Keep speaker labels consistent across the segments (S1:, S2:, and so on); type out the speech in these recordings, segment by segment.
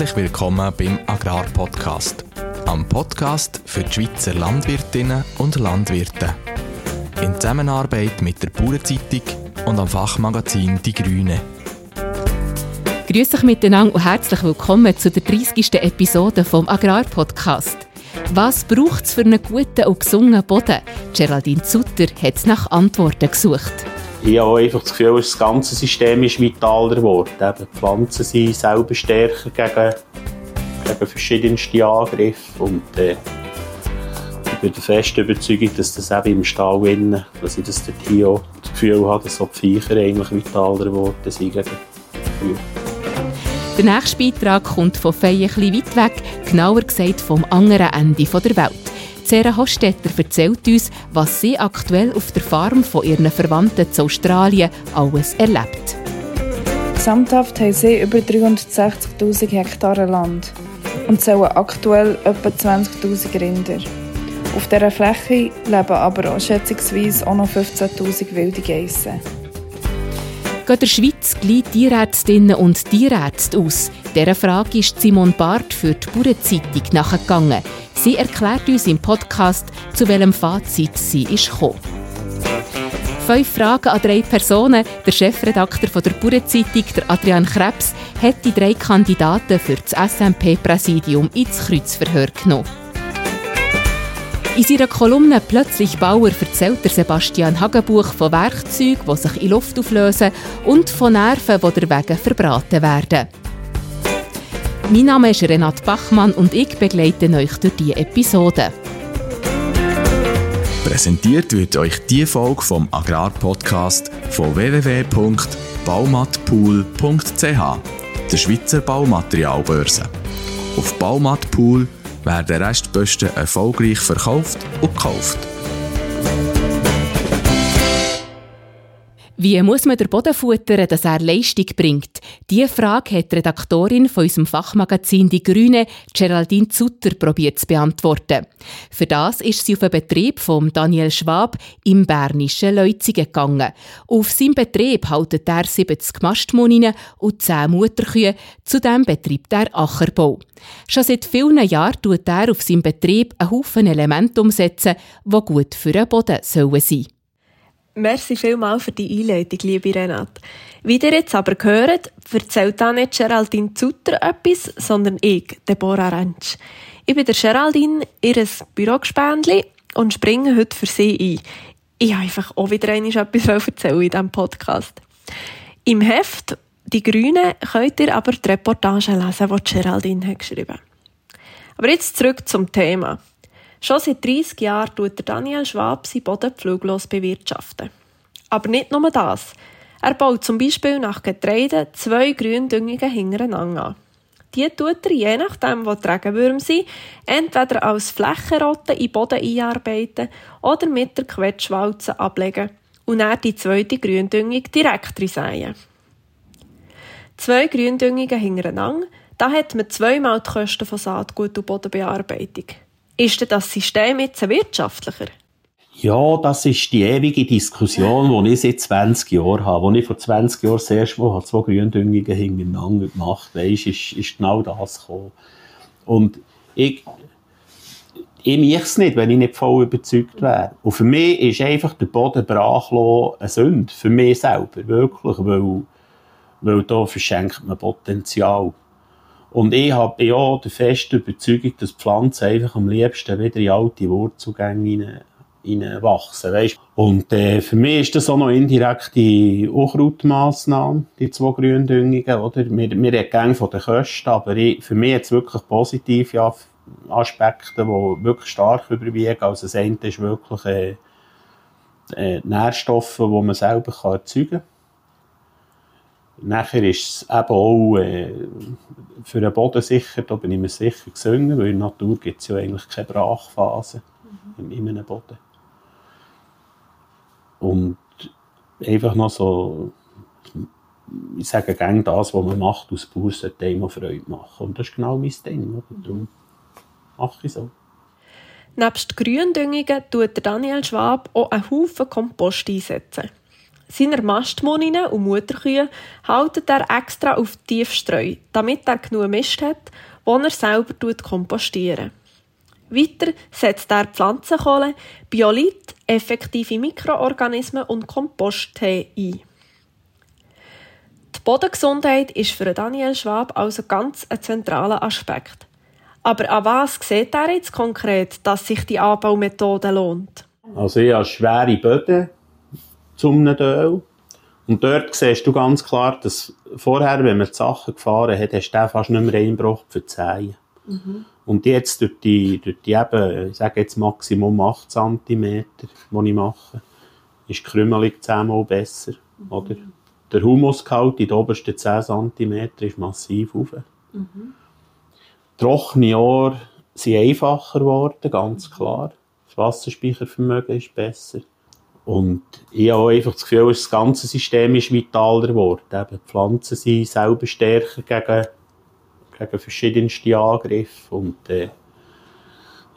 S1: Herzlich willkommen beim Agrarpodcast. Am Podcast für die Schweizer Landwirtinnen und Landwirte. In Zusammenarbeit mit der Bauernzeitung und am Fachmagazin Die Grüne.
S2: Grüß euch miteinander und herzlich willkommen zu der 30. Episode vom Agrarpodcast. Was braucht es für einen guten und gesungenen Boden? Geraldine Zutter hat nach Antworten gesucht.
S3: Ich habe einfach das Gefühl, das ganze System ist vitaler geworden. Die Pflanzen sind selber stärker gegen, gegen verschiedenste Angriffe. Und, äh, ich bin der festen Überzeugung, dass das eben im Stall innen, dass ich das dort hier das Gefühl habe, dass auch die Viecher eigentlich vitaler geworden sind.
S2: Der nächste Beitrag kommt von Fei ein weit weg, genauer gesagt vom anderen Ende der Welt. Sarah Hostetter erzählt uns, was sie aktuell auf der Farm von ihren Verwandten zu Australien alles erlebt.
S4: Gesamthaft haben sie über 360.000 Hektar Land und zählen aktuell etwa 20.000 Rinder. Auf dieser Fläche leben aber auch schätzungsweise auch noch 15.000 wilde Geissen.
S2: Gehen der Schweiz gleich Tierärztinnen und Tierärzte aus? Dieser Frage ist Simon Barth für die Bauernzeitung nachgegangen. Sie erklärt uns im Podcast, zu welchem Fazit sie ist gekommen. Fünf Fragen an drei Personen. Der Chefredakteur der Bauernzeitung, der Adrian Krebs, hat die drei Kandidaten für das SMP-Präsidium ins Kreuzverhör genommen. In seiner Kolumne «Plötzlich Bauer» erzählt der Sebastian Hagenbuch von Werkzeugen, die sich in Luft auflösen und von Nerven, die derwegen verbraten werden. Mein Name ist Renat Bachmann und ich begleite euch durch diese Episode.
S1: Präsentiert wird euch die Folge vom Agrarpodcast von www.baumatpool.ch, der Schweizer Baumaterialbörse. Auf Baumatpool werden Restposten erfolgreich verkauft und gekauft.
S2: Wie muss man den Boden futtern, dass er Leistung bringt? Diese Frage hat die Redaktorin von unserem Fachmagazin Die Grüne, Geraldine Zutter, probiert zu beantworten. Für das ist sie auf einen Betrieb von Daniel Schwab im bernischen Leuzingen gegangen. Auf seinem Betrieb haltet er 70 Mastmuninen und 10 Mutterkühe. Zudem betreibt er Ackerbau. Schon seit vielen Jahren tut er auf seinem Betrieb einen Haufen Elemente umsetzen, die gut für den Boden sein sollen.
S5: Merci vielmals für die Einleitung, liebe Renate. Wie ihr jetzt aber gehört, erzählt da nicht Geraldine Zutter etwas, sondern ich, Deborah Rentsch. Ich bin der Geraldine, ihr Bürogespendli und springe heute für sie ein. Ich habe einfach auch wieder etwas erzählen in diesem Podcast. Im Heft «Die Grünen» könnt ihr aber die Reportage lesen, die Geraldine hat geschrieben. Aber jetzt zurück zum Thema. Schon seit 30 Jahren tut Daniel Schwab seinen Boden pfluglos bewirtschaften. Aber nicht nur das. Er baut zum Beispiel nach Getreide zwei Gründüngungen hintereinander an. Die tut er, je nachdem, wo die Regenwürmer sind, entweder als Flächenrotte in den Boden einarbeiten oder mit der Quetschwalze ablegen und dann die zweite Gründüngung direkt reinsäen. Zwei Gründüngungen hintereinander, da hat man zweimal die Kosten von Saatgut und Bodenbearbeitung. Ist denn das System jetzt wirtschaftlicher?
S3: Ja, das ist die ewige Diskussion, die ich seit 20 Jahren habe. Als ich vor 20 Jahren das erste zwei Gründüngungen hintereinander gemacht habe, ist, ist genau das gekommen. Und ich, ich mache es nicht, wenn ich nicht voll überzeugt wäre. Und für mich ist einfach der Boden brachlos eine Sünde. Für mich selber, wirklich. Weil, weil da verschenkt man Potenzial. Und ich habe ja der festen Überzeugung, dass Pflanzen einfach am liebsten wieder in alte Wurzelgänge wachsen. Weißt? Und äh, für mich ist das auch noch indirekte Unkrautmaßnahme, die zwei Gründüngungen. Oder? Wir, wir reden gerne von den Kosten, aber ich, für mich jetzt wirklich positive Aspekte, die wirklich stark überwiegen. Also das eine ist wirklich äh, äh, Nährstoffe, die man selber kann erzeugen kann. Nachher ist es eben auch äh, für den Boden sicher, da bin ich mir sicher gesungen, weil in der Natur gibt es ja eigentlich keine Brachphase mhm. in, in einem Boden. Und einfach noch so, ich sage gerne das, was man macht aus Bauer, sollte einem Freude machen. Und das ist genau mein Ding. Oder? Darum mache ich so.
S5: Nebst Gründüngungen tut Daniel Schwab auch einen Haufen Kompost einsetzen. Seine Mastmuninnen und Mutterkühe haltet er extra auf Tiefstreu, damit er genug Mist hat, den er selber kompostieren Weiter setzt er Pflanzenkohle, Biolit, effektive Mikroorganismen und Komposttee ein. Die Bodengesundheit ist für Daniel Schwab also ganz ein zentraler Aspekt. Aber an was sieht er jetzt konkret, dass sich die Anbaumethode lohnt?
S3: Also ich habe schwere Böden zum Öl. Und dort siehst du ganz klar, dass vorher, wenn man die Sachen gefahren hat, hast du fast nicht mehr reingebracht für die Zehen. Mhm. Und jetzt durch die, durch die eben, ich sage jetzt Maximum 8 cm, die ich mache, ist die Krümelung zehnmal besser. Mhm. Oder? Der Humusgehalt in den obersten 10 cm ist massiv hoch. Mhm. Trockene Jahre sind einfacher geworden, ganz klar. Das Wasserspeichervermögen ist besser. Und ich habe einfach das Gefühl, das ganze System ist vitaler geworden. Eben, die Pflanzen sind selber stärker gegen, gegen verschiedenste Angriffe. Und äh,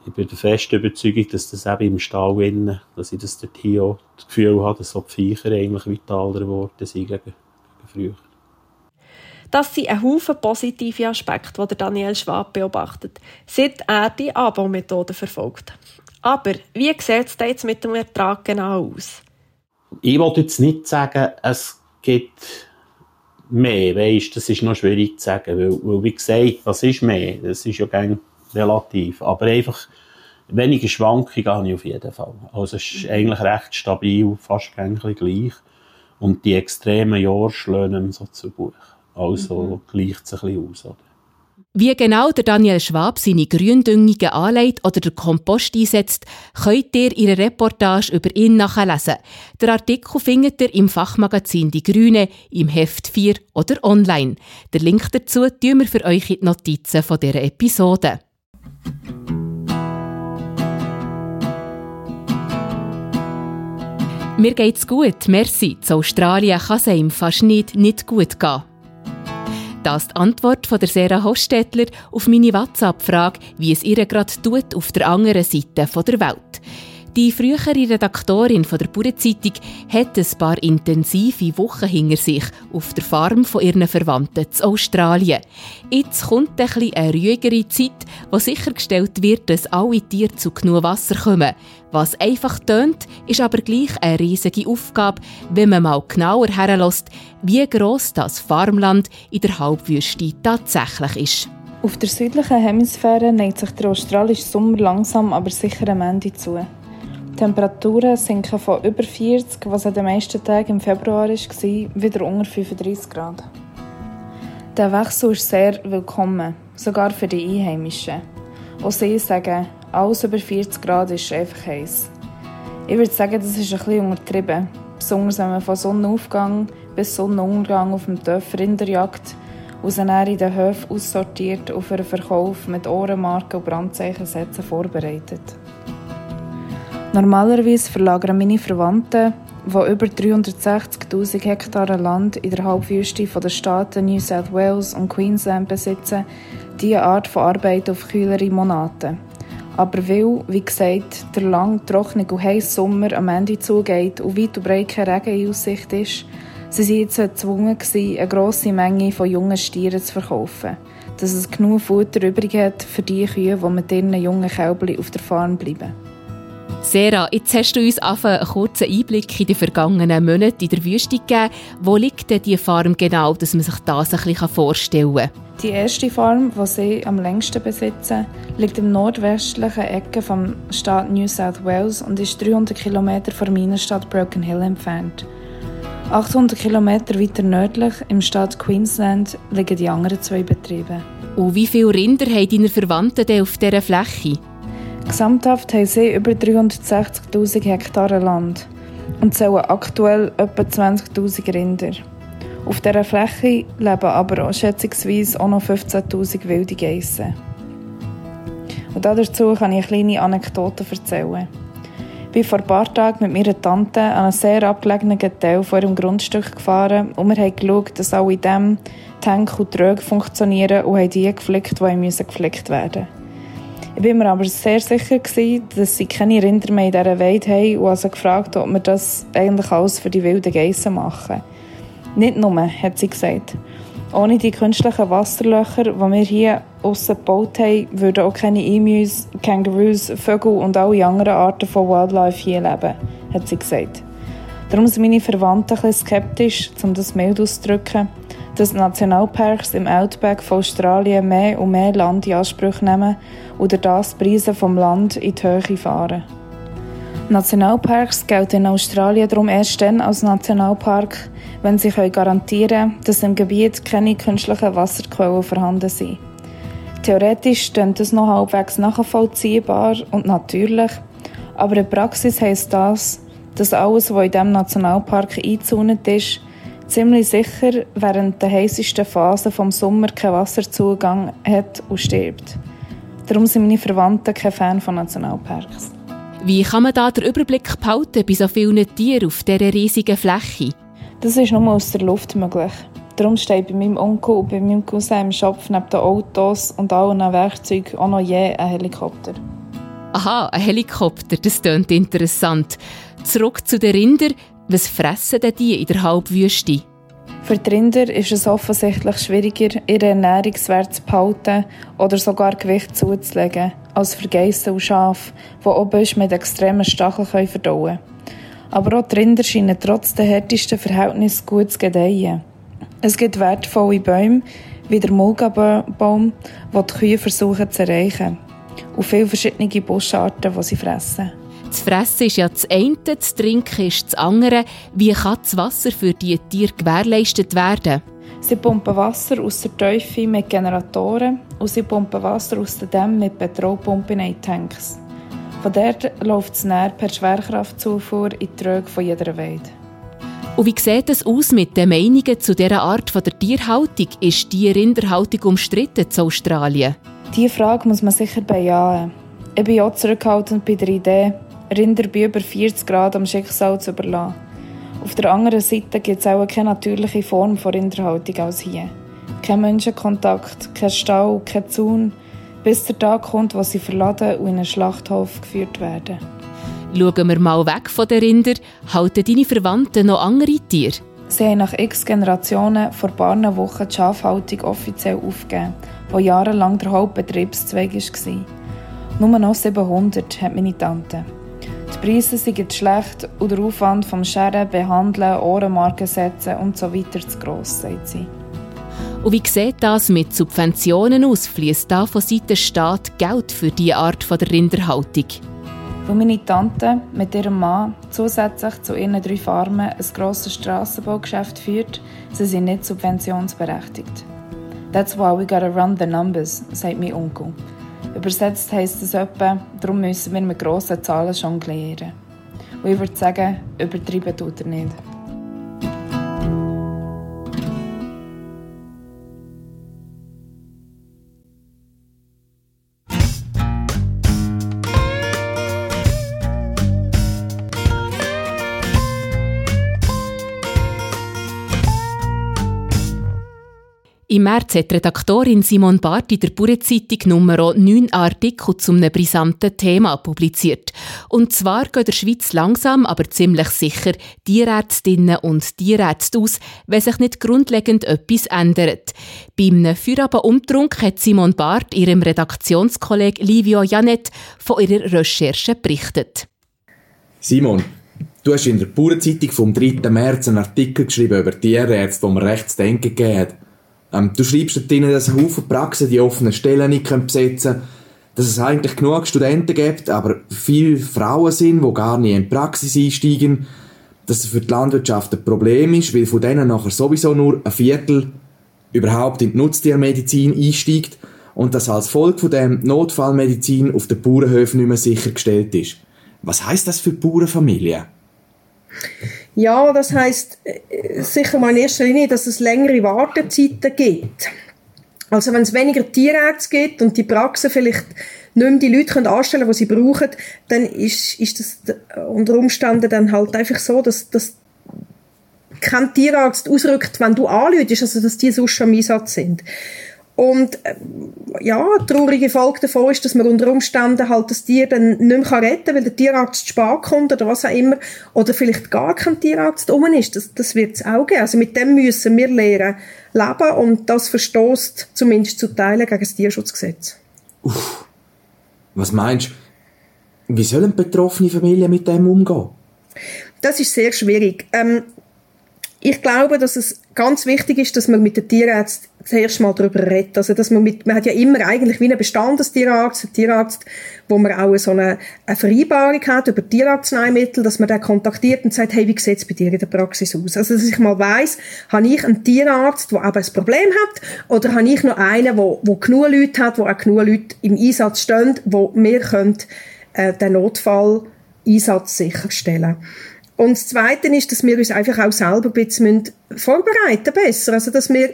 S3: ich bin der festen Überzeugung, dass das eben im Stall innen, dass ich das dort hier auch das Gefühl habe, dass so die Viecher eigentlich vitaler geworden sind gegen, gegen früher.
S5: Das sind ein Haufen positive Aspekte, die Daniel Schwab beobachtet, seit er die Anbaumethode verfolgt. Aber wie sieht es jetzt mit dem Ertrag genau aus?
S3: Ich wollte jetzt nicht sagen, es gibt mehr, weißt, das ist noch schwierig zu sagen, weil, weil wie gesagt, was ist mehr? Das ist ja relativ, aber einfach weniger Schwankungen habe ich auf jeden Fall. Also es ist eigentlich recht stabil, fast gleich und die extremen Jahre schlagen so zu Buch. Also mhm. gleicht es ein bisschen aus. Oder?
S2: Wie genau der Daniel Schwab seine Gründüngungen anlegt oder den Kompost einsetzt, könnt ihr in der Reportage über ihn nachlesen. Der Artikel findet ihr im Fachmagazin Die Grüne, im Heft 4 oder online. Der Link dazu tun wir für euch in die Notizen von dieser Episode. Mir geht's gut, merci. Zu Australien kann es ihm fast nicht, nicht gut gehen. Das ist die Antwort von der Sarah Hostetler auf meine WhatsApp-Frage, wie es ihr gerade tut auf der anderen Seite der Welt. Die frühere Redaktorin von der Bauernzeitung hat ein paar intensive Wochen hinter sich auf der Farm von ihren Verwandten in Australien. Jetzt kommt ein eine ruhigere Zeit, wo sichergestellt wird, dass alle Tiere zu genug Wasser kommen. Was einfach tönt, ist aber gleich eine riesige Aufgabe, wenn man mal genauer herlässt, wie gross das Farmland in der Halbwüste tatsächlich ist.
S4: Auf der südlichen Hemisphäre neigt sich der australische Sommer langsam aber sicher am Ende zu. Die Temperaturen sinken von über 40, was an den meisten Tagen im Februar war, wieder unter 35 Grad. Der Wechsel ist sehr willkommen, sogar für die Einheimischen. Auch sie sagen, alles über 40 Grad ist einfach heiß. Ich würde sagen, das ist ein bisschen untertrieben, besonders wenn man von Sonnenaufgang bis Sonnenuntergang auf dem Dorf Rinder jagt in den Höfen aussortiert und für den Verkauf mit Ohrenmarken und Brandzeichen setzen vorbereitet. Normalerweise verlagern meine Verwandten, die über 360.000 Hektar Land in der Halbwüste der Staaten New South Wales und Queensland besitzen, diese Art von Arbeit auf kühlere Monate. Aber weil, wie gesagt, der lang, trockene und heiße Sommer am Ende zugeht und weit und breit keine Regen in Aussicht ist, sie jetzt gezwungen eine grosse Menge von jungen Stieren zu verkaufen, dass es genug Futter übrig hat für die Kühe, die mit ihren jungen Kälbchen auf der Farm bleiben.
S2: Sarah, jetzt hast du uns einen kurzen Einblick in die vergangenen Monate in der Wüste gegeben. Wo liegt denn diese Farm genau, dass man sich das ein bisschen vorstellen kann?
S4: Die erste Farm, die sie am längsten besitzen, liegt im nordwestlichen Ecke vom Staat New South Wales und ist 300 Kilometer von meiner Stadt Broken Hill entfernt. 800 Kilometer weiter nördlich, im Staat Queensland, liegen die anderen zwei Betriebe.
S2: Und wie viele Rinder haben deine Verwandten auf dieser Fläche?
S4: Gesamthaft haben sie über 360.000 Hektar Land und zählen aktuell etwa 20.000 Rinder. Auf dieser Fläche leben aber auch schätzungsweise auch noch 15.000 wilde Geissen. Und dazu kann ich eine kleine Anekdote erzählen. Ich bin vor ein paar Tagen mit meiner Tante an einem sehr abgelegenen Teil von ihrem Grundstück gefahren und wir haben geschaut, dass alle Dämme, Tank und Tröge funktionieren und haben die geflickt, die geflickt werden müssen. Ich bin mir aber sehr sicher gewesen, dass sie keine Rinder mehr in dieser Weide haben und also gefragt, ob wir das eigentlich alles für die wilden Geissen machen. Nicht nur, hat sie gesagt. Ohne die künstlichen Wasserlöcher, die wir hier aussen gebaut haben, würden auch keine Emus, Kangaroos, Vögel und alle anderen Arten von Wildlife hier leben, hat sie gesagt. Darum sind meine Verwandten ein skeptisch, um das mild auszudrücken, dass Nationalparks im Outback von Australien mehr und mehr Land in Anspruch nehmen oder das die Preise vom Land in die Höhe fahren. Nationalparks gelten in Australien darum erst dann als Nationalpark, wenn sie garantieren können, dass im Gebiet keine künstlichen Wasserquellen vorhanden sind. Theoretisch klingt das noch halbwegs nachvollziehbar und natürlich, aber in der Praxis heisst das, dass alles, was in diesem Nationalpark eingezäunt ist, ziemlich sicher während der heißesten Phase vom Sommer keinen Wasserzugang hat und stirbt. Darum sind meine Verwandten kein Fan von Nationalparks.
S2: Wie kann man da den Überblick behalten bei so vielen Tieren auf dieser riesigen Fläche?
S4: Das ist nur aus der Luft möglich. Darum steht bei meinem Onkel und bei meinem Cousin im Schopf neben den Autos und allen Werkzeugen auch noch je ein Helikopter.
S2: Aha, ein Helikopter, das klingt interessant. Zurück zu den Rindern. Was fressen denn die in der Halbwüste?
S4: Für die Rinder ist es offensichtlich schwieriger, ihre Ernährungswert zu behalten oder sogar Gewicht zuzulegen, als für Geissen und Schafe, die oben mit extremen Stacheln verdauen können. Aber auch die Rinder scheinen trotz der härtesten Verhältnisse gut zu gedeihen. Es gibt wertvolle Bäume, wie der Mulgabaum, die die Kühe versuchen zu erreichen. Und viele verschiedene Buscharten, die sie fressen.
S2: Das Fressen ist ja das eine, das Trinken ist das andere. Wie kann das Wasser für diese Tiere gewährleistet werden?
S4: Sie pumpen Wasser aus der Teufel mit Generatoren und sie pumpen Wasser aus den Dämmen mit Petrolpumpen in Tanks. Von dort läuft es näher per Schwerkraftzufuhr in die Tröge von jeder Weide.
S2: Und wie sieht es aus mit den Meinungen zu dieser Art der Tierhaltung? Ist die Rinderhaltung umstritten zu Australien?
S4: Diese Frage muss man sicher bejahen. Ich bin auch zurückhaltend bei der Idee, Rinder bei über 40 Grad am Schicksal zu überlassen. Auf der anderen Seite gibt es auch keine natürliche Form von Rinderhaltung als hier. Kein Menschenkontakt, kein Stall, kein Zaun, bis der Tag kommt, wo sie verladen und in einen Schlachthof geführt werden.
S2: Schauen wir mal weg von den Rindern. Halten deine Verwandten noch andere Tiere?
S4: Sie haben nach x Generationen vor ein paar Wochen die Schafhaltung offiziell aufgegeben, wo jahrelang der Hauptbetriebszweig war. Nur noch 700 hat meine Tante. Die Preise sind schlecht und der Aufwand vom Scheren, Behandeln, Ohrenmarken setzen und so weiter zu gross, sagt sie.
S2: Und wie sieht das mit Subventionen aus? Fließt da von Seiten Staat Geld für diese Art der Rinderhaltung?
S4: Weil meine Tante mit ihrem Mann zusätzlich zu ihren drei Farmen ein grosses Strassenbaugeschäft führt, sind sie nicht subventionsberechtigt. That's why we gotta run the numbers, sagt mein Onkel. Übersetzt heisst es etwa, darum müssen wir mit grossen Zahlen jonglieren. Und ich würde sagen, übertreiben tut er nicht.
S2: Im März hat Redaktorin Simon Barth in der Bauernzeitung Nummer 9 Artikel zu einem brisanten Thema publiziert. Und zwar geht der Schweiz langsam, aber ziemlich sicher Tierärztinnen und Tierärzte aus, wenn sich nicht grundlegend etwas ändert. Beim Feierabendumtrunk hat Simon Barth ihrem Redaktionskollegen Livio Janet von ihrer Recherche berichtet.
S6: Simon, du hast in der Bauernzeitung vom 3. März einen Artikel geschrieben über Tierärzte, wo mir rechts denken gegeben hat. Ähm, du schreibst dort drin, dass Haufen Praxen die offenen Stellen nicht besetzen können, dass es eigentlich genug Studenten gibt, aber viele Frauen sind, die gar nicht in die Praxis einsteigen, dass es für die Landwirtschaft ein Problem ist, weil von denen nachher sowieso nur ein Viertel überhaupt in die Nutztiermedizin einsteigt und dass als Folge von dem Notfallmedizin auf den Bauernhöfen nicht mehr sichergestellt ist. Was heißt das für die Bauernfamilien?
S7: Ja, das heißt äh, sicher mal in erster Linie, dass es längere Wartezeiten gibt. Also wenn es weniger Tierärzte gibt und die Praxen vielleicht nicht mehr die Leute können anstellen können, die sie brauchen, dann ist, ist das unter Umständen dann halt einfach so, dass, dass kein Tierarzt ausrückt, wenn du anläutest, also dass die sonst schon im Einsatz sind. Und äh, ja, traurige Folge davon ist, dass man unter Umständen halt das Tier dann nicht mehr retten kann, weil der Tierarzt spät kommt oder was auch immer. Oder vielleicht gar kein Tierarzt um ist. Das, das wird es auch geben. Also mit dem müssen wir lernen leben und das verstoßt zumindest zu Teilen gegen das Tierschutzgesetz.
S6: Uff. Was meinst du? Wie sollen betroffene Familien mit dem umgehen?
S7: Das ist sehr schwierig. Ähm, ich glaube, dass es ganz wichtig ist, dass man mit den Tierärzten zuerst mal darüber redet. Also, dass man mit, man hat ja immer eigentlich wie einen Bestandestierarzt, einen Tierarzt, wo man auch so eine, eine Vereinbarung hat über Tierarzneimittel, dass man den kontaktiert und sagt, hey, wie sieht es bei dir in der Praxis aus? Also, dass ich mal weiss, habe ich einen Tierarzt, der aber ein Problem hat, oder habe ich noch einen, der, der genug Leute hat, wo auch genug Leute im Einsatz stehen, wo wir können, äh, den Notfall-Einsatz sicherstellen können. Und das Zweite ist, dass wir uns einfach auch selber ein bisschen vorbereiten besser. Also, dass wir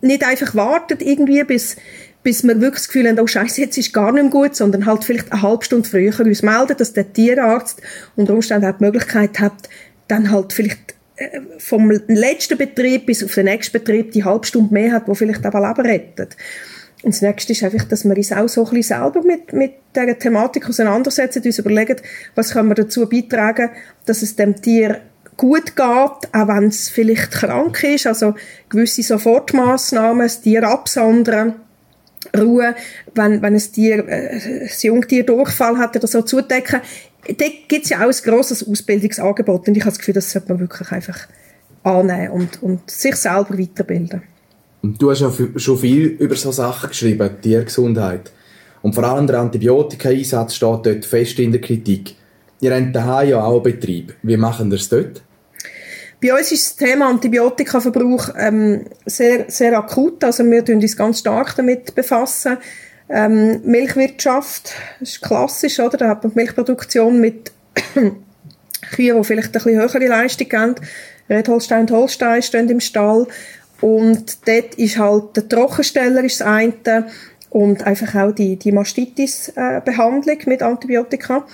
S7: nicht einfach warten irgendwie, bis, bis wir wirklich das Gefühl haben, oh Scheiße, jetzt ist gar nicht mehr gut, sondern halt vielleicht eine halbe Stunde früher uns melden, dass der Tierarzt unter Umständen auch die Möglichkeit hat, dann halt vielleicht äh, vom letzten Betrieb bis auf den nächsten Betrieb die halbe Stunde mehr hat, wo vielleicht auch Leben rettet. Und das Nächste ist einfach, dass wir uns auch so ein bisschen selber mit, mit dieser Thematik auseinandersetzen, uns überlegen, was können wir dazu beitragen, dass es dem Tier gut geht, auch wenn es vielleicht krank ist, also gewisse Sofortmaßnahmen, das Tier absondern, Ruhe, wenn, wenn ein Tier, äh, ein Jungtier Durchfall hat oder so zudecken. Da gibt es ja auch ein grosses Ausbildungsangebot und ich habe das Gefühl, das sollte man wirklich einfach annehmen und, und sich selber weiterbilden.
S6: Du hast ja schon viel über so Sachen geschrieben, Tiergesundheit. Und vor allem der Antibiotika-Einsatz steht dort fest in der Kritik. Ihr habt daheim ja auch einen Betrieb. Wie machen ihr es dort?
S7: Bei uns ist das Thema Antibiotikaverbrauch ähm, sehr, sehr akut. Also wir befassen uns ganz stark damit befassen. Ähm, Milchwirtschaft ist klassisch, oder? Da hat man Milchproduktion mit Kühen, die vielleicht ein bisschen höhere Leistung haben. Redholstein und Holstein stehen im Stall. Und dort ist halt der Trockensteller ist das eine und einfach auch die, die Mastitis-Behandlung mit Antibiotika.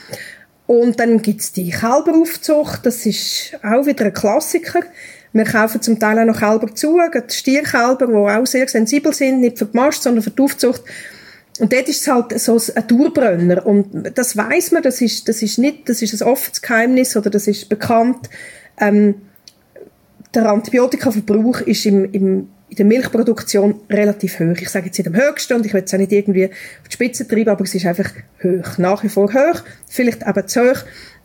S7: Und dann gibt's die Kälberaufzucht, das ist auch wieder ein Klassiker. Wir kaufen zum Teil auch noch Kälber zu, Stierkälber, die auch sehr sensibel sind, nicht für die Mast, sondern für die Aufzucht. Und dort ist es halt so ein Dauerbrenner. Und das weiß man, das ist, das ist nicht, das ist ein offenes Geheimnis oder das ist bekannt. Ähm, der Antibiotikaverbrauch ist im, im, in der Milchproduktion relativ hoch. Ich sage jetzt nicht am höchsten und ich will es auch nicht irgendwie auf die Spitze treiben, aber es ist einfach hoch. Nach wie vor hoch, vielleicht eben zu hoch.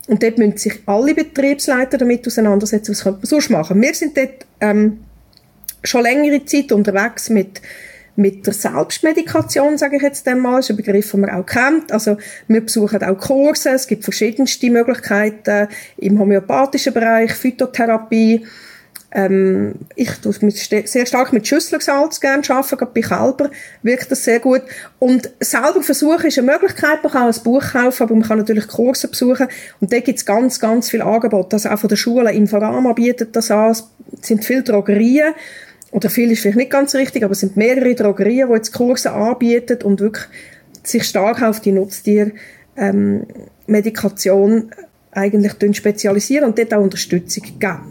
S7: Und dort müssen sich alle Betriebsleiter damit auseinandersetzen, was könnte man sonst machen. Wir sind dort ähm, schon längere Zeit unterwegs mit mit der Selbstmedikation, sage ich jetzt einmal, ist ein Begriff, den man auch kennt. Also wir besuchen auch Kurse, es gibt verschiedenste Möglichkeiten im homöopathischen Bereich, Phytotherapie, ähm, ich tue sehr stark mit Schüsselsalz gerne arbeiten, gerade bei Kälber wirkt das sehr gut. Und selber versuchen ist eine Möglichkeit, man kann ein Buch kaufen, aber man kann natürlich Kurse besuchen. Und da gibt es ganz, ganz viel Angebot. Also auch von der Schule, Inforama bietet das an, es sind viele Drogerien, oder viel ist vielleicht nicht ganz richtig, aber es sind mehrere Drogerien, die jetzt Kurse anbieten und wirklich sich stark auf die Nutztier ähm, Medikation eigentlich spezialisieren und dort auch Unterstützung geben.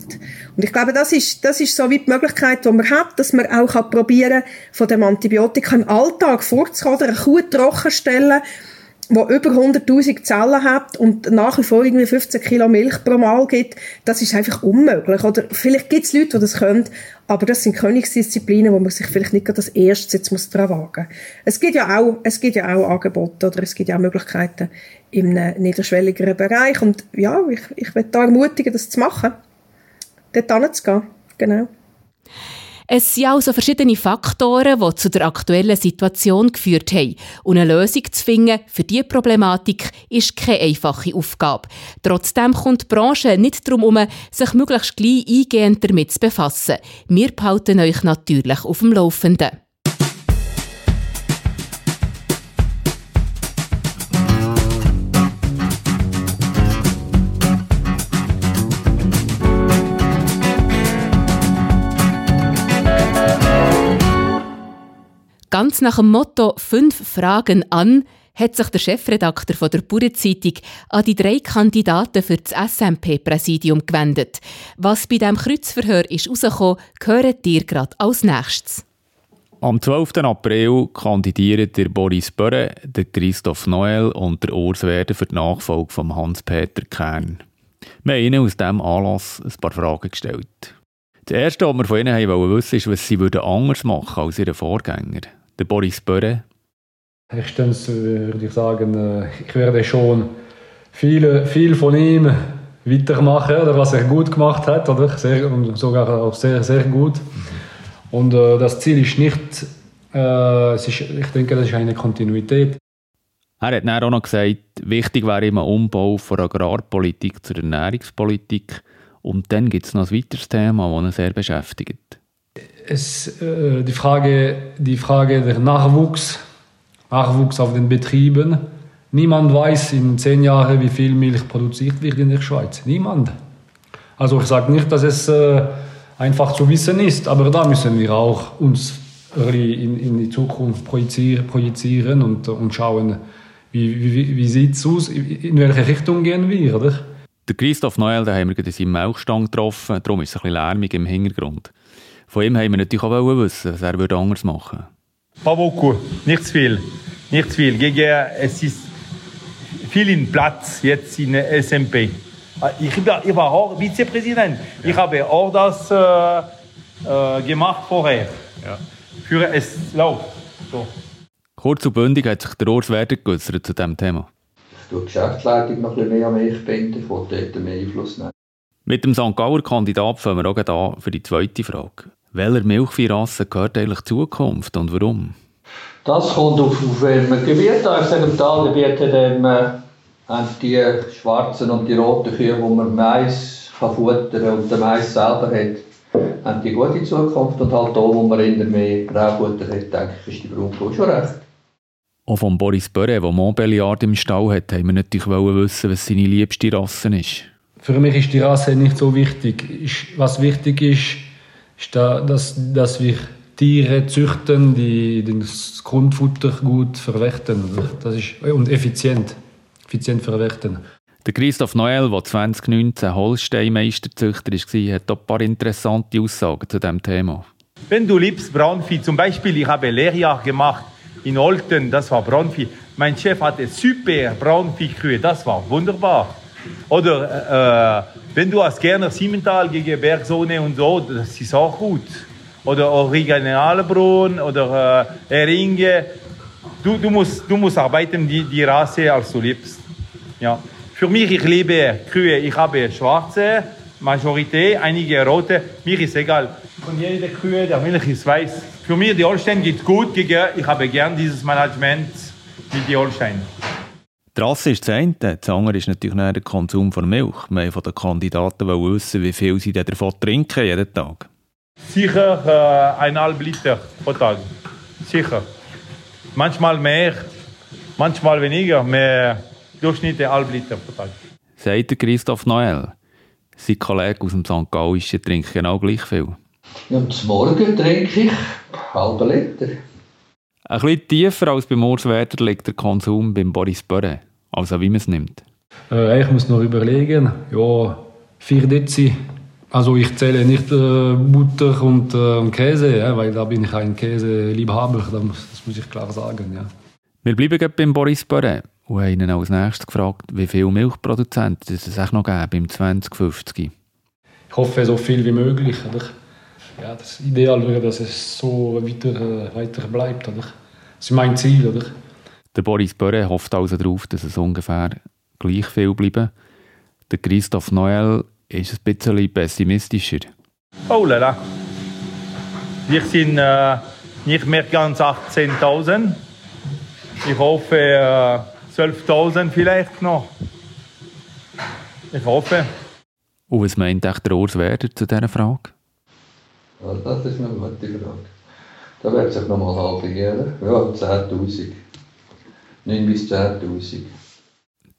S7: Und ich glaube, das ist, das ist so wie die Möglichkeit, die man hat, dass man auch probieren kann, von dem Antibiotika im Alltag vorzukommen, eine Kuh trocken stellen, die über 100.000 Zellen hat und nach wie vor irgendwie 15 Kilo Milch pro Mal gibt, das ist einfach unmöglich. Oder? Vielleicht gibt es Leute, die das können, aber das sind Königsdisziplinen, wo man sich vielleicht nicht gerade als erstes jetzt muss dran wagen Es gibt ja auch, es gibt ja auch Angebote oder? Es gibt ja auch Möglichkeiten im niederschwelligeren Bereich. Und ja, ich, ich will da ermutigen, das zu machen, dort hinzugehen, genau.
S2: Es sind also verschiedene Faktoren, die zu der aktuellen Situation geführt haben. Und eine Lösung zu finden für diese Problematik ist keine einfache Aufgabe. Trotzdem kommt die Branche nicht darum herum, sich möglichst gleich eingehend damit zu befassen. Wir behalten euch natürlich auf dem Laufenden. Ganz nach dem Motto «Fünf Fragen an» hat sich der Chefredakteur von der Bauernzeitung an die drei Kandidaten für das SMP-Präsidium gewendet. Was bei diesem Kreuzverhör ist herausgekommen, hören ihr gerade als nächstes.
S8: Am 12. April kandidieren der Boris Börre, der Christoph Noel und der Urs Werder für die Nachfolge von Hans-Peter Kern. Wir haben ihnen aus diesem Anlass ein paar Fragen gestellt. Das Erste, was wir von ihnen haben wissen ist, was sie anders machen als ihre Vorgänger. Der Boris Börre.
S9: Erstens würde ich sagen, äh, ich werde schon viel, viel von ihm weitermachen, oder was er gut gemacht hat, oder? Sehr, und sogar auch sehr, sehr gut. Und äh, das Ziel ist nicht, äh, ist, ich denke, das ist eine Kontinuität.
S8: Er hat dann auch noch gesagt, wichtig wäre immer Umbau von Agrarpolitik zur Ernährungspolitik. Und dann gibt es noch ein weiteres Thema, das ihn sehr beschäftigt.
S9: Es, äh, die, Frage, die Frage der Nachwuchs, Nachwuchs auf den Betrieben. Niemand weiß in zehn Jahren, wie viel Milch produziert wird in der Schweiz. Niemand. Also ich sage nicht, dass es äh, einfach zu wissen ist. Aber da müssen wir auch uns in, in die Zukunft projizieren und, und schauen, wie, wie, wie sieht es aus, in welche Richtung gehen wir, oder?
S8: Der Christoph Noel, den haben wir in seinem Melkstand getroffen, darum ist es ein bisschen lärmig im Hintergrund. Von ihm haben wir natürlich auch wissen, was er würde anders machen würde.
S10: Pas beaucoup, nicht zu viel. Nicht zu viel. Gegen, es ist viel in Platz jetzt in SMP. Ah, ich, ich war auch Vizepräsident. Ja. Ich habe auch das äh, äh, gemacht vorher. Ja. Für es läuft. So.
S8: Kurz und bündig hat sich der Urs Werder geäußert zu diesem Thema.
S11: Ich tue die Geschäftsleitung noch ein bisschen mehr an mich binden, ich dort mehr Einfluss nehmen.
S8: Mit dem St. Gauer Kandidat fangen wir auch an für die zweite Frage. Welcher Milchviehrasse gehört eigentlich Zukunft und warum?
S11: Das kommt auf, auf welchem Gebiet an. Ich sage, im Talgebiet hat äh, haben die schwarzen und die roten Kühe, wo man Mais kann futtern und der Mais selber hat, haben die gute Zukunft. Und halt da, wo man immer mehr Graufutter hat, denke ich, ist die Braunkuh schon recht.
S8: Auch von Boris Böre, der Montbelliard im Stall hat, haben wir natürlich wissen, was seine liebste Rasse ist.
S9: Für mich ist die Rasse nicht so wichtig. Was wichtig ist, ist, dass, dass wir Tiere züchten, die das Grundfutter gut verwerten. Das ist, und effizient effizient verwerten.
S8: Der Christoph Noel, der 2019 Holsteinmeisterzüchter war, hat auch ein paar interessante Aussagen zu diesem Thema.
S10: Wenn du liebst Braunvieh, zum Beispiel, ich habe Lehrjahr gemacht in Olten, das war Braunvieh. Mein Chef hatte super Braunviehkühe, das war wunderbar. Oder äh, wenn du hast gerne Siemental gegen Bergsonne und so, das ist auch gut. Oder Originalbrunn oder äh, Eringe. Du, du, musst, du musst arbeiten, die, die Rasse, als du liebst. Ja. Für mich, ich liebe Kühe. Ich habe schwarze, Majorität, einige rote. Mir ist egal. Von jeder Kühe, der Milch ist weiß. Für mich, die Holstein geht gut. Ich habe gern dieses Management mit den Holstein.
S8: Die Rasse ist das eine. Das andere ist natürlich der Konsum von Milch. Wir von den Kandidaten wissen, wie viel sie davon trinken jeden Tag.
S10: Sicher äh, eineinhalb Liter pro Tag. Sicher. Manchmal mehr, manchmal weniger. Mehr Durchschnitt halb Liter pro Tag.
S8: Sagt der Christoph Noel. Sein Kollege aus dem St. Gallischen trinkt genau gleich viel.
S11: Ja, zum Morgen trinke ich halbe Liter.
S8: Ein bisschen tiefer als beim Morswerder liegt der Konsum beim Boris Börre. Also wie man es nimmt.
S9: Äh, ich muss noch überlegen. Ja, 4 Dezi. Also ich zähle nicht äh, Butter und, äh, und Käse, ja, weil da bin ich ein Käseliebhaber. Das muss ich klar sagen. Ja.
S8: Wir bleiben beim Boris Börre und haben ihn als nächstes gefragt, wie viele Milchproduzenten es auch noch geben im 2050.
S9: Ich hoffe, so viel wie möglich. Oder? Ja, das Ideal wäre, dass es so weiter, äh, weiter bleibt. Oder? Das ist mein Ziel. Oder?
S8: Der Boris Börre hofft also darauf, dass es ungefähr gleich viel bleiben. Der Christoph Noel ist ein bisschen pessimistischer.
S10: Oh lala. Wir sind äh, nicht mehr ganz 18.000. Ich hoffe, äh, 12.000 vielleicht noch. Ich hoffe.
S8: Und was meint der Urs Werder zu dieser Frage?
S11: Ja, das ist eine gute Frage. Da wird sich noch mal halbieren. Ja, 10.000. 9 bis 10.000.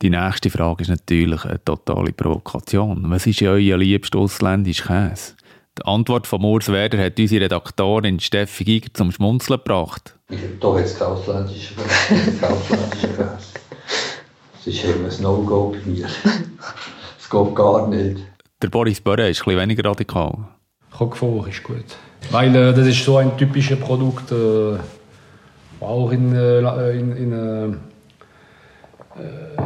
S8: Die nächste Frage ist natürlich eine totale Provokation. Was ist euer liebster ausländischer Käse? Die Antwort von Urs Werder hat unsere Redaktorin Steffi Giger zum Schmunzeln gebracht.
S11: Ich, da hat es keinen ausländischen Käse. Das ist eben ein No-Go bei mir. Es geht gar nicht.
S8: Der Boris Börre ist ein bisschen weniger radikal.
S9: Roquefort ist gut. Weil äh, das ist so ein typisches Produkt, äh, auch in, äh, in, in äh,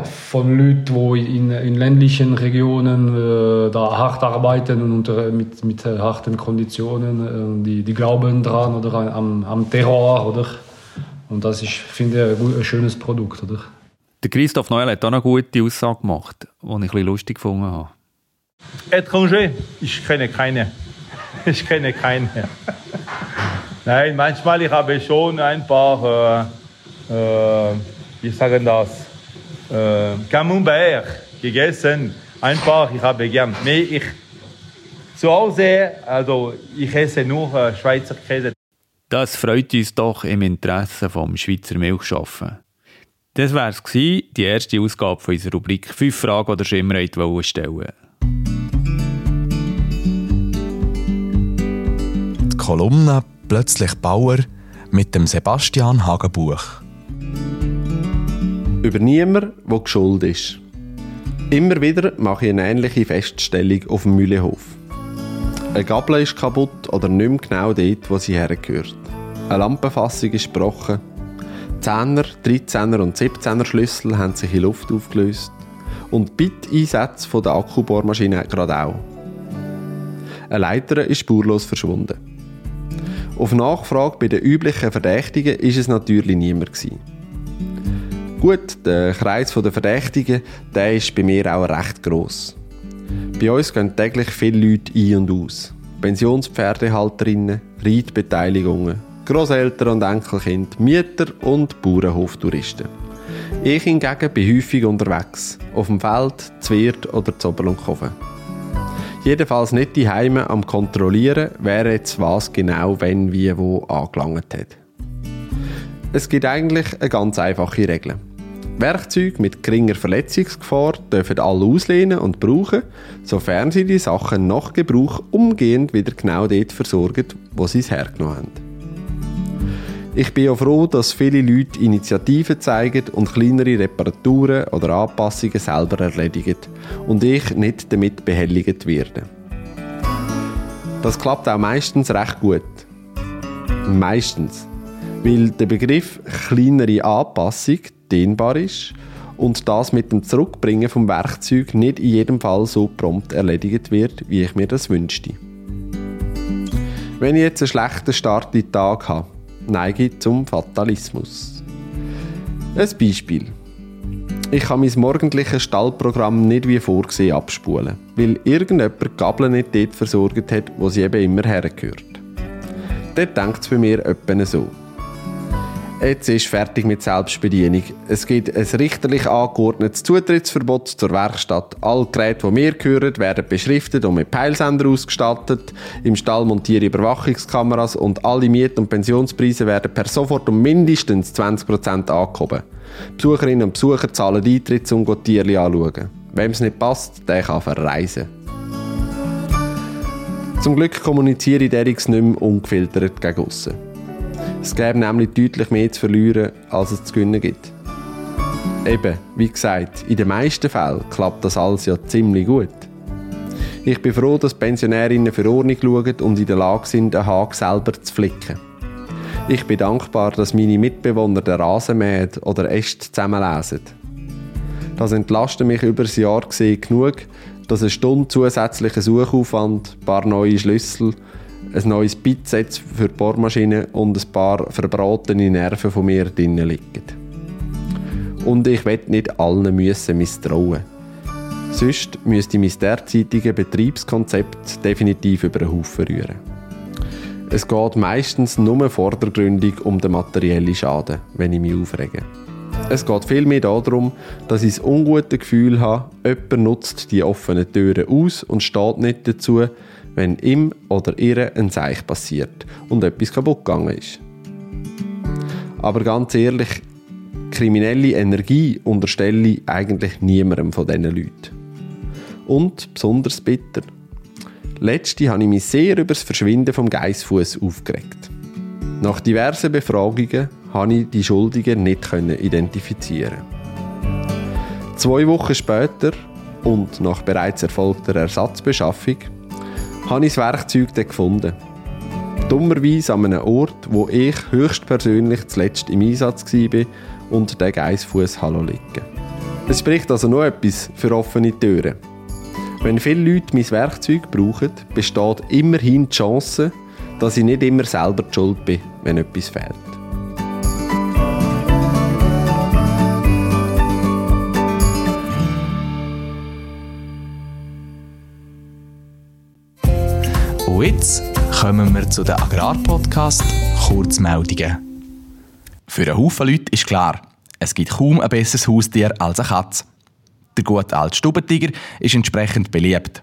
S9: von Leuten, die in, in ländlichen Regionen äh, da hart arbeiten und unter, mit, mit harten Konditionen, äh, die, die glauben dran oder am, am Terror, oder? Und das ist, finde ich, ein, ein schönes Produkt, oder?
S8: Der Christoph Neuel hat auch eine gute Aussage gemacht, die ich ein bisschen lustig gefunden habe.
S10: Étranger, ich kenne keine. Ich kenne keine. Nein, manchmal ich habe schon ein paar, äh, äh, wie sagen das, äh, Camembert gegessen. Ein paar, ich habe gern. Nee, ich zu Hause, also ich esse nur äh, Schweizer Käse.
S8: Das freut uns doch im Interesse vom Schweizer Milchschaffen. Das wäre es die erste Ausgabe von unserer Rubrik «Fünf Fragen oder Schimmer wollen stellen».
S1: Die Kolumne «Plötzlich Bauer» mit dem Sebastian Hagenbuch.
S12: Über niemanden, der geschuld ist. Immer wieder mache ich eine ähnliche Feststellung auf dem Mühlehof. Eine Gabel ist kaputt oder nicht mehr genau dort, wo sie hergehört. Eine Lampenfassung ist gebrochen. 10er, 13er und 17er Schlüssel haben sich in Luft aufgelöst. Und Bit-Einsätze der Akkubohrmaschine gerade auch. Eine Leiter ist spurlos verschwunden. Auf Nachfrage bei den üblichen Verdächtigen ist es natürlich niemand gewesen. Gut, der Kreis der Verdächtigen, der ist bei mir auch recht gross. Bei uns gehen täglich viele Leute ein und aus. Pensionspferdehalterinnen, Reitbeteiligungen, Großeltern und Enkelkind, Mieter und Bauernhoftouristen. Ich hingegen bin häufig unterwegs, auf dem Feld, Zwirt oder Zoberlundkofen. Jedenfalls nicht die Heime am Kontrollieren, wer jetzt was genau, wenn, wie, wo angelangt hat. Es gibt eigentlich eine ganz einfache Regel. Werkzeuge mit geringer Verletzungsgefahr dürfen alle auslehnen und brauchen, sofern sie die Sachen nach Gebrauch umgehend wieder genau dort versorgen, wo sie es hergenommen haben. Ich bin auch froh, dass viele Leute Initiativen zeigen und kleinere Reparaturen oder Anpassungen selber erledigen und ich nicht damit behelligt werde. Das klappt auch meistens recht gut. Meistens. Weil der Begriff kleinere Anpassung dehnbar ist und das mit dem Zurückbringen vom Werkzeug nicht in jedem Fall so prompt erledigt wird, wie ich mir das wünschte. Wenn ich jetzt einen schlechten Start in den Tag habe, neige zum Fatalismus. Ein Beispiel. Ich kann mein morgendliches Stallprogramm nicht wie vorgesehen abspulen, weil irgendjemand die Gabel nicht dort versorgt hat, wo sie eben immer hergehört. Dort denkt es bei mir etwa so. Jetzt ist fertig mit Selbstbedienung. Es gibt ein richterlich angeordnetes Zutrittsverbot zur Werkstatt. Alle Geräte, die mir gehören, werden beschriftet und mit Peilsender ausgestattet. Im Stall montiere Überwachungskameras und alle Miet- und Pensionspreise werden per sofort um mindestens 20% angehoben. Besucherinnen und Besucher zahlen Eintritts um die Tierchen anschauen. Wem es nicht passt, der kann verreisen. Zum Glück kommuniziere ich derix nicht mehr ungefiltert gegen aussen. Es gäbe nämlich deutlich mehr zu verlieren, als es zu gewinnen gibt. Eben, wie gesagt, in den meisten Fällen klappt das alles ja ziemlich gut. Ich bin froh, dass Pensionärinnen für Ordnung schauen und in der Lage sind, den Haken selber zu flicken. Ich bin dankbar, dass meine Mitbewohner den Rasen mähen oder Äste zusammenlesen. Das entlastet mich über das Jahr gesehen genug, dass eine Stunde zusätzlicher Suchaufwand, ein paar neue Schlüssel ein neues Bitset für die Bohrmaschine und ein paar verbratene Nerven von mir drinnen liegen. Und ich will nicht allen müssen misstrauen. Sonst müsste mein derzeitiges Betriebskonzept definitiv über den Haufen rühren. Es geht meistens nur vordergründig um den materiellen Schaden, wenn ich mich aufrege. Es geht vielmehr darum, dass ich das ungute Gefühl habe, jemand nutzt die offenen Türen aus und steht nicht dazu, wenn ihm oder ihr ein Zeichen passiert und etwas kaputt gegangen ist. Aber ganz ehrlich, kriminelle Energie unterstelle ich eigentlich niemandem von diesen Leuten. Und besonders bitter. Letzte habe ich mich sehr über das Verschwinden vom Geissfuß aufgeregt. Nach diversen Befragungen konnte ich die Schuldigen nicht identifizieren. Zwei Wochen später und nach bereits erfolgter Ersatzbeschaffung habe ich das Werkzeug dann gefunden. Dummerweise an einem Ort, wo ich höchstpersönlich zuletzt im Einsatz war und den Geissfuss hallo liegen. Es spricht also nur etwas für offene Türen. Wenn viele Leute mein Werkzeug brauchen, besteht immerhin die Chance, dass ich nicht immer selber die schuld bin, wenn etwas fehlt.
S1: Jetzt kommen wir zu den Agrarpodcast Kurzmeldungen. Für einen Haufen Leute ist klar, es gibt kaum ein besseres Haustier als eine Katze. Der gute alte Stubentiger ist entsprechend beliebt.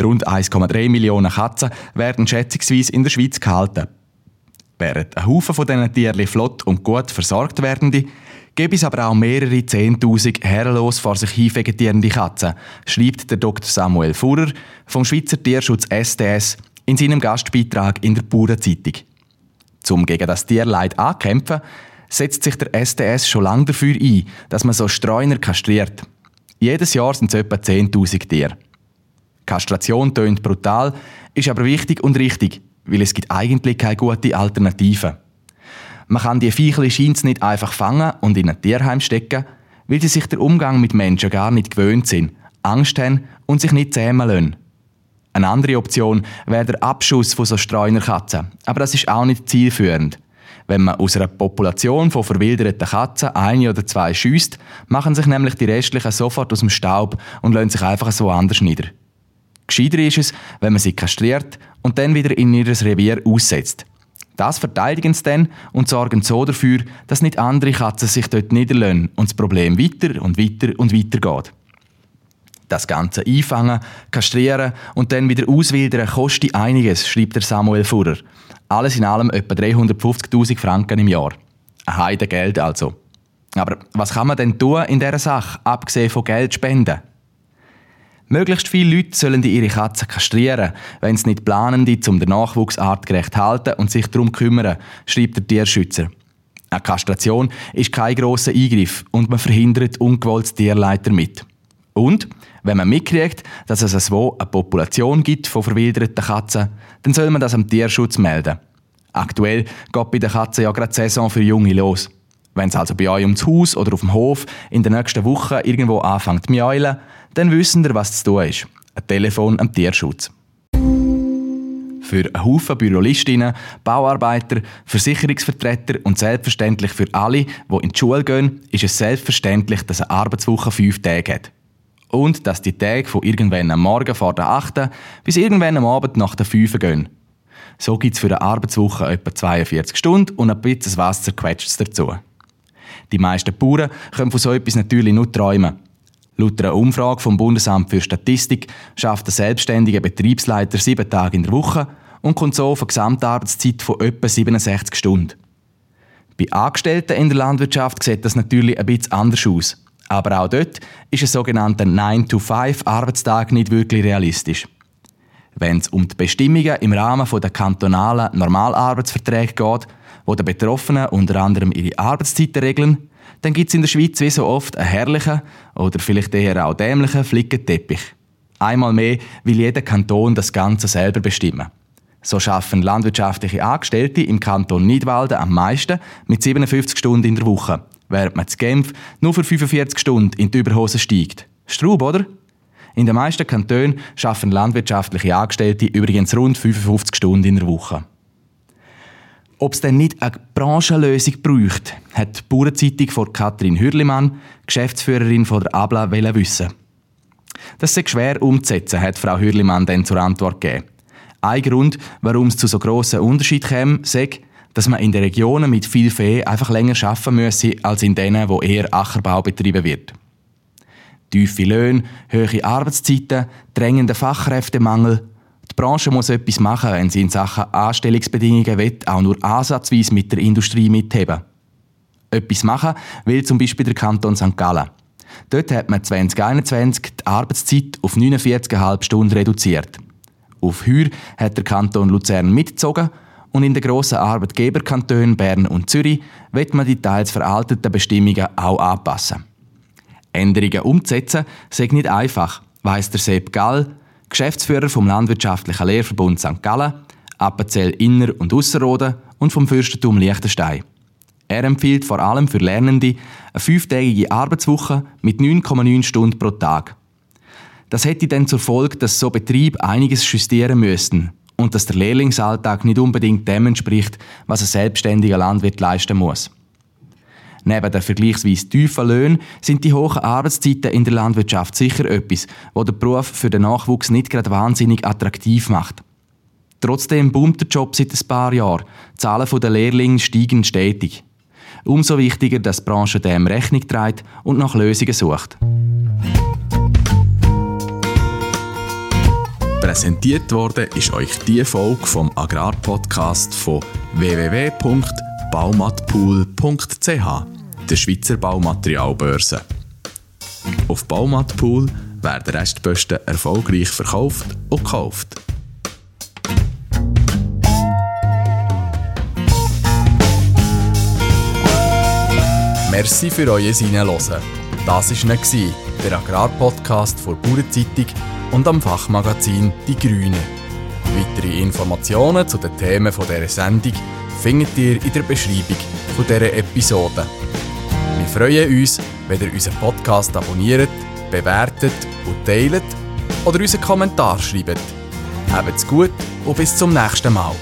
S1: Rund 1,3 Millionen Katzen werden schätzungsweise in der Schweiz gehalten. Während ein Haufen von diesen Tieren flott und gut versorgt werden, gibt es aber auch mehrere Zehntausend herrenlos vor sich hin vegetierende Katzen, schreibt der Dr. Samuel Fuhrer vom Schweizer Tierschutz SDS in seinem Gastbeitrag in der Bauernzeitung. Zum gegen das Tierleid ankämpfen, setzt sich der SDS schon lange dafür ein, dass man so Streuner kastriert. Jedes Jahr sind es etwa 10.000 Tiere. Kastration tönt brutal, ist aber wichtig und richtig, weil es gibt eigentlich keine gute Alternative. Man kann die Viechli scheint nicht einfach fangen und in ein Tierheim stecken, weil sie sich der Umgang mit Menschen gar nicht gewöhnt sind, Angst haben und sich nicht zähmen lassen. Eine andere Option wäre der Abschuss von so Streunerkatzen, aber das ist auch nicht zielführend. Wenn man aus einer Population von verwilderten Katzen eine oder zwei schießt, machen sich nämlich die restlichen sofort aus dem Staub und lassen sich einfach so anders nieder. Gescheiter ist es, wenn man sie kastriert und dann wieder in ihr Revier aussetzt. Das verteidigen sie dann und sorgen so dafür, dass nicht andere Katzen sich dort niederlassen und das Problem weiter und weiter und weiter geht. Das Ganze einfangen, kastrieren und dann wieder auswildern kostet einiges, schreibt der Samuel Furrer. Alles in allem etwa 350.000 Franken im Jahr. Ein Heide Geld also. Aber was kann man denn tun in dieser Sache, abgesehen von Geld spenden? Möglichst viele Leute sollen ihre Katzen kastrieren, wenn sie nicht planen, die um den Nachwuchs artgerecht halten und sich darum kümmern, schreibt der Tierschützer. Eine Kastration ist kein grosser Eingriff und man verhindert ungewolltes Tierleid damit. Und wenn man mitkriegt, dass es so eine Population gibt von verwilderten Katzen, dann soll man das am Tierschutz melden. Aktuell geht bei den Katzen ja gerade die Saison für Junge los. Wenn es also bei euch ums Haus oder auf dem Hof in der nächsten Woche irgendwo anfängt zu miaulen, dann wissen ihr, was zu tun ist. Ein Telefon am Tierschutz. Für einen Haufen Bürolistinnen, Bauarbeiter, Versicherungsvertreter und selbstverständlich für alle, die in die Schule gehen, ist es selbstverständlich, dass eine Arbeitswoche fünf Tage hat. Und dass die Tage von irgendwann am Morgen vor der 8. bis irgendwann am Abend nach der 5 gehen. So gibt es für eine Arbeitswoche etwa 42 Stunden und ein bisschen Wasser quetscht dazu. Die meisten Bauern können von so etwas natürlich nur träumen. Laut einer Umfrage vom Bundesamt für Statistik schafft der selbstständige Betriebsleiter sieben Tage in der Woche und kommt so auf eine Gesamtarbeitszeit von etwa 67 Stunden. Bei Angestellten in der Landwirtschaft sieht das natürlich ein bisschen anders aus. Aber auch dort ist ein sogenannter 9-to-5-Arbeitstag nicht wirklich realistisch. Wenn es um die Bestimmungen im Rahmen der kantonalen Normalarbeitsverträge geht, wo die Betroffenen unter anderem ihre Arbeitszeiten regeln, dann gibt es in der Schweiz wie so oft einen herrlichen oder vielleicht eher auch dämlichen Flickenteppich. Einmal mehr will jeder Kanton das Ganze selber bestimmen. So schaffen landwirtschaftliche Angestellte im Kanton Nidwalden am meisten mit 57 Stunden in der Woche, während man zu Genf nur für 45 Stunden in die Überhose steigt. Straub, oder? In den meisten Kantonen schaffen landwirtschaftliche Angestellte übrigens rund 55 Stunden in der Woche. Ob es denn nicht eine Branchenlösung braucht, hat die Bauernzeitung von Katrin Hürlimann, Geschäftsführerin von der ABLA, wissen. Das ist schwer umzusetzen, hat Frau Hürlimann dann zur Antwort gegeben. Ein Grund, warum es zu so grossen Unterschieden käme, sagt, dass man in den Regionen mit viel Vieh einfach länger arbeiten müsse, als in denen, wo eher Ackerbau betrieben wird. Tiefe Löhne, hohe Arbeitszeiten, drängender Fachkräftemangel. Die Branche muss etwas machen, wenn sie in Sachen Anstellungsbedingungen will, auch nur ansatzweise mit der Industrie mitheben. Etwas machen will zum Beispiel der Kanton St. Gallen. Dort hat man 2021 die Arbeitszeit auf 49,5 Stunden reduziert. Auf Heuer hat der Kanton Luzern mitgezogen und in den grossen Arbeitgeberkantonen Bern und Zürich wird man die teils veralteten Bestimmungen auch anpassen. Änderungen umzusetzen, sei nicht einfach, weiss der Sepp Gall, Geschäftsführer vom Landwirtschaftlichen Lehrverbund St. Gallen, Appenzell Inner- und Ausserrhoden und vom Fürstentum Liechtenstein. Er empfiehlt vor allem für Lernende eine fünftägige Arbeitswoche mit 9,9 Stunden pro Tag. Das hätte dann zur Folge, dass so Betriebe einiges justieren müssten und dass der Lehrlingsalltag nicht unbedingt dem entspricht, was ein selbstständiger Landwirt leisten muss. Neben den vergleichsweise tiefen Löhnen sind die hohen Arbeitszeiten in der Landwirtschaft sicher etwas, was den Beruf für den Nachwuchs nicht gerade wahnsinnig attraktiv macht. Trotzdem boomt der Job seit ein paar Jahren. Die Zahlen der Lehrlinge steigen stetig. Umso wichtiger, dass die Branche dem Rechnung trägt und nach Lösungen sucht. Präsentiert worden ist euch die Folge vom Agrarpodcast von www.baumatpool.ch, der Schweizer Baumaterialbörse. Auf Baumatpool werden Restposten erfolgreich verkauft und gekauft. Merci für euer Hineinhören. Das war der Agrarpodcast von Bauernzeitung und am Fachmagazin Die Grüne. Weitere Informationen zu den Themen dieser Sendung findet ihr in der Beschreibung dieser Episode. Wir freuen uns, wenn ihr unseren Podcast abonniert, bewertet und teilt oder unseren Kommentar schreibt. Habt's gut und bis zum nächsten Mal.